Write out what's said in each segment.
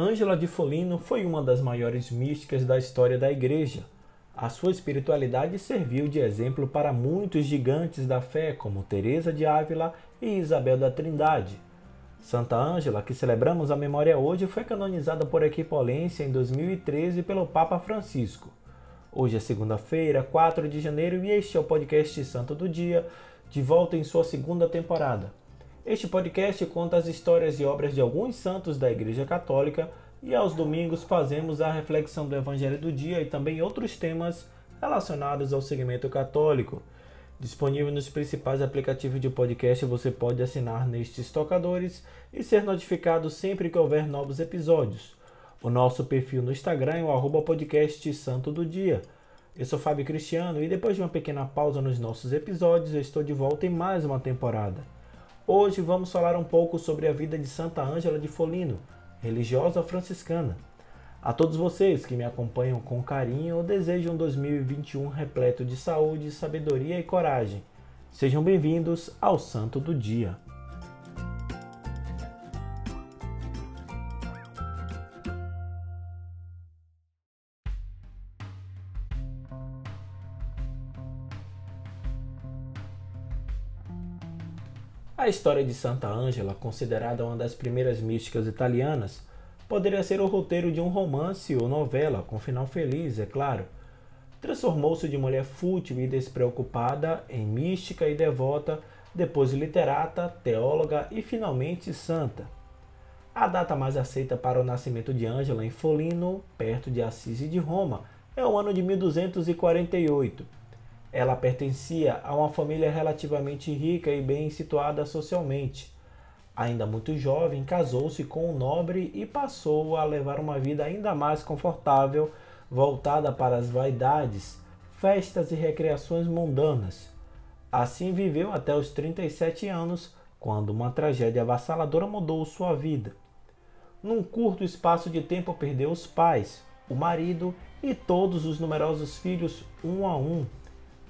Ângela de Folino foi uma das maiores místicas da história da Igreja. A sua espiritualidade serviu de exemplo para muitos gigantes da fé, como Teresa de Ávila e Isabel da Trindade. Santa Ângela, que celebramos a memória hoje, foi canonizada por Equipolência em 2013 pelo Papa Francisco. Hoje é segunda-feira, 4 de janeiro, e este é o podcast Santo do Dia, de volta em sua segunda temporada. Este podcast conta as histórias e obras de alguns santos da Igreja Católica e aos domingos fazemos a reflexão do Evangelho do dia e também outros temas relacionados ao segmento católico. Disponível nos principais aplicativos de podcast, você pode assinar nestes tocadores e ser notificado sempre que houver novos episódios. O nosso perfil no Instagram é o arroba podcast Santo do Dia. Eu sou Fábio Cristiano e depois de uma pequena pausa nos nossos episódios, eu estou de volta em mais uma temporada. Hoje vamos falar um pouco sobre a vida de Santa Ângela de Folino, religiosa franciscana. A todos vocês que me acompanham com carinho, eu desejo um 2021 repleto de saúde, sabedoria e coragem. Sejam bem-vindos ao Santo do Dia. A história de Santa Ângela, considerada uma das primeiras místicas italianas, poderia ser o roteiro de um romance ou novela, com final feliz, é claro. Transformou-se de mulher fútil e despreocupada em mística e devota, depois literata, teóloga e finalmente santa. A data mais aceita para o nascimento de Ângela em Folino, perto de Assis e de Roma, é o ano de 1248 ela pertencia a uma família relativamente rica e bem situada socialmente. Ainda muito jovem, casou-se com um nobre e passou a levar uma vida ainda mais confortável, voltada para as vaidades, festas e recreações mundanas. Assim viveu até os 37 anos, quando uma tragédia avassaladora mudou sua vida. Num curto espaço de tempo, perdeu os pais, o marido e todos os numerosos filhos um a um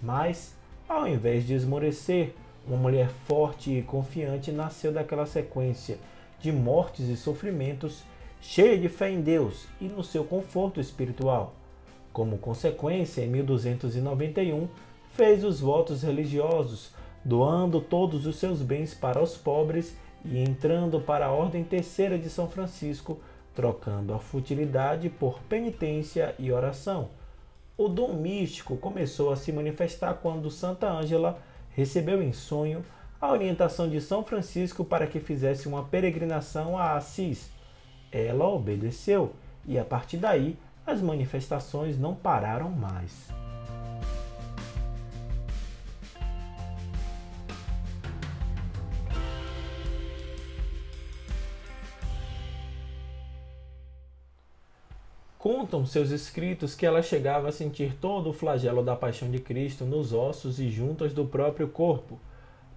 mas, ao invés de esmorecer, uma mulher forte e confiante nasceu daquela sequência de mortes e sofrimentos, cheia de fé em Deus e no seu conforto espiritual. Como consequência, em 1291, fez os votos religiosos, doando todos os seus bens para os pobres e entrando para a Ordem Terceira de São Francisco, trocando a futilidade por penitência e oração. O dom místico começou a se manifestar quando Santa Ângela recebeu em sonho a orientação de São Francisco para que fizesse uma peregrinação a Assis. Ela obedeceu e a partir daí as manifestações não pararam mais. Contam seus escritos que ela chegava a sentir todo o flagelo da paixão de Cristo nos ossos e juntas do próprio corpo.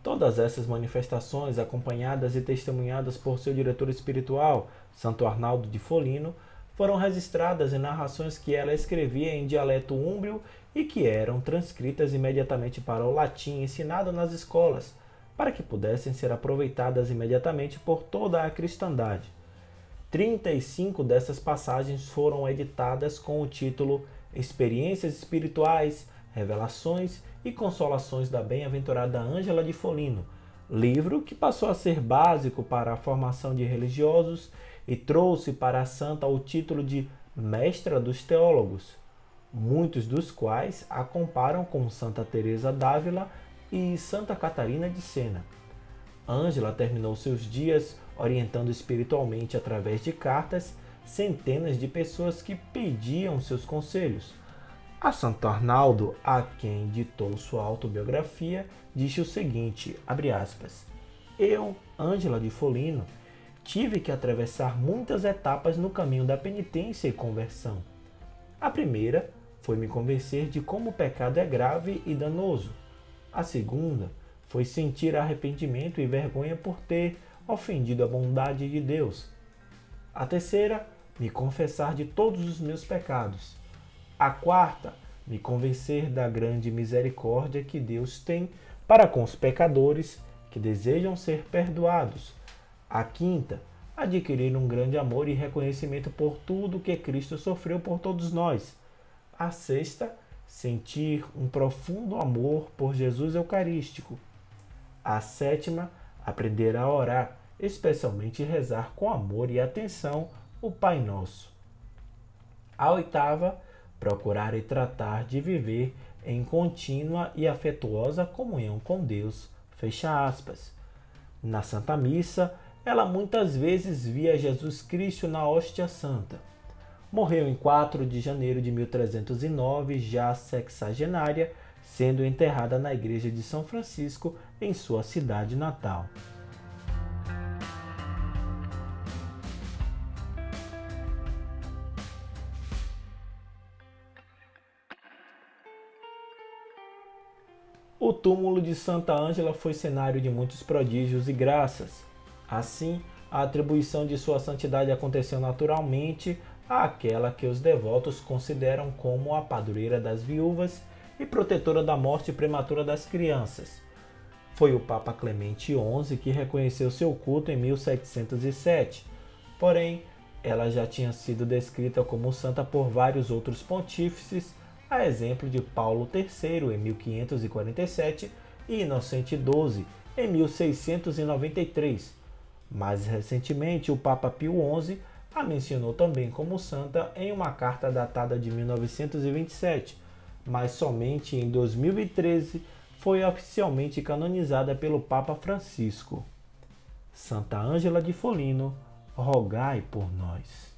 Todas essas manifestações, acompanhadas e testemunhadas por seu diretor espiritual, Santo Arnaldo de Folino, foram registradas em narrações que ela escrevia em dialeto úmbrio e que eram transcritas imediatamente para o latim ensinado nas escolas, para que pudessem ser aproveitadas imediatamente por toda a cristandade. 35 dessas passagens foram editadas com o título Experiências Espirituais, Revelações e Consolações da Bem-aventurada Ângela de Folino, livro que passou a ser básico para a formação de religiosos e trouxe para a santa o título de Mestra dos Teólogos, muitos dos quais a comparam com Santa Teresa d'Ávila e Santa Catarina de Sena. Ângela terminou seus dias orientando espiritualmente através de cartas centenas de pessoas que pediam seus conselhos. A Santo Arnaldo, a quem ditou sua autobiografia, disse o seguinte, aspas, Eu, Ângela de Folino, tive que atravessar muitas etapas no caminho da penitência e conversão. A primeira foi me convencer de como o pecado é grave e danoso. A segunda foi sentir arrependimento e vergonha por ter ofendido a bondade de Deus. A terceira, me confessar de todos os meus pecados. A quarta, me convencer da grande misericórdia que Deus tem para com os pecadores que desejam ser perdoados. A quinta, adquirir um grande amor e reconhecimento por tudo que Cristo sofreu por todos nós. A sexta, sentir um profundo amor por Jesus Eucarístico. A sétima, aprender a orar, especialmente rezar com amor e atenção o Pai Nosso. A oitava, procurar e tratar de viver em contínua e afetuosa comunhão com Deus. Fecha aspas. Na Santa Missa, ela muitas vezes via Jesus Cristo na hóstia santa. Morreu em 4 de janeiro de 1309, já sexagenária, sendo enterrada na igreja de São Francisco, em sua cidade natal. O túmulo de Santa Ângela foi cenário de muitos prodígios e graças. Assim, a atribuição de sua santidade aconteceu naturalmente àquela que os devotos consideram como a padroeira das viúvas e protetora da morte prematura das crianças. Foi o Papa Clemente XI que reconheceu seu culto em 1707, porém, ela já tinha sido descrita como santa por vários outros pontífices, a exemplo de Paulo III em 1547 e Inocente XII em 1693 mais recentemente, o Papa Pio XI a mencionou também como santa em uma carta datada de 1927, mas somente em 2013 foi oficialmente canonizada pelo Papa Francisco. Santa Ângela de Folino, rogai por nós.